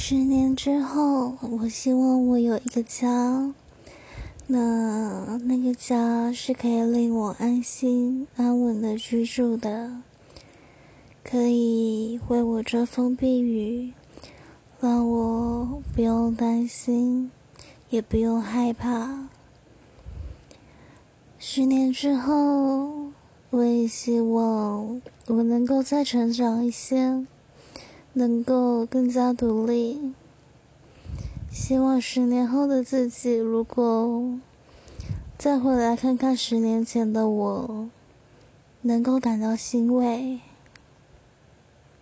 十年之后，我希望我有一个家，那那个家是可以令我安心安稳的居住的，可以为我遮风避雨，让我不用担心，也不用害怕。十年之后，我也希望我能够再成长一些。能够更加独立。希望十年后的自己，如果再回来看看十年前的我，能够感到欣慰。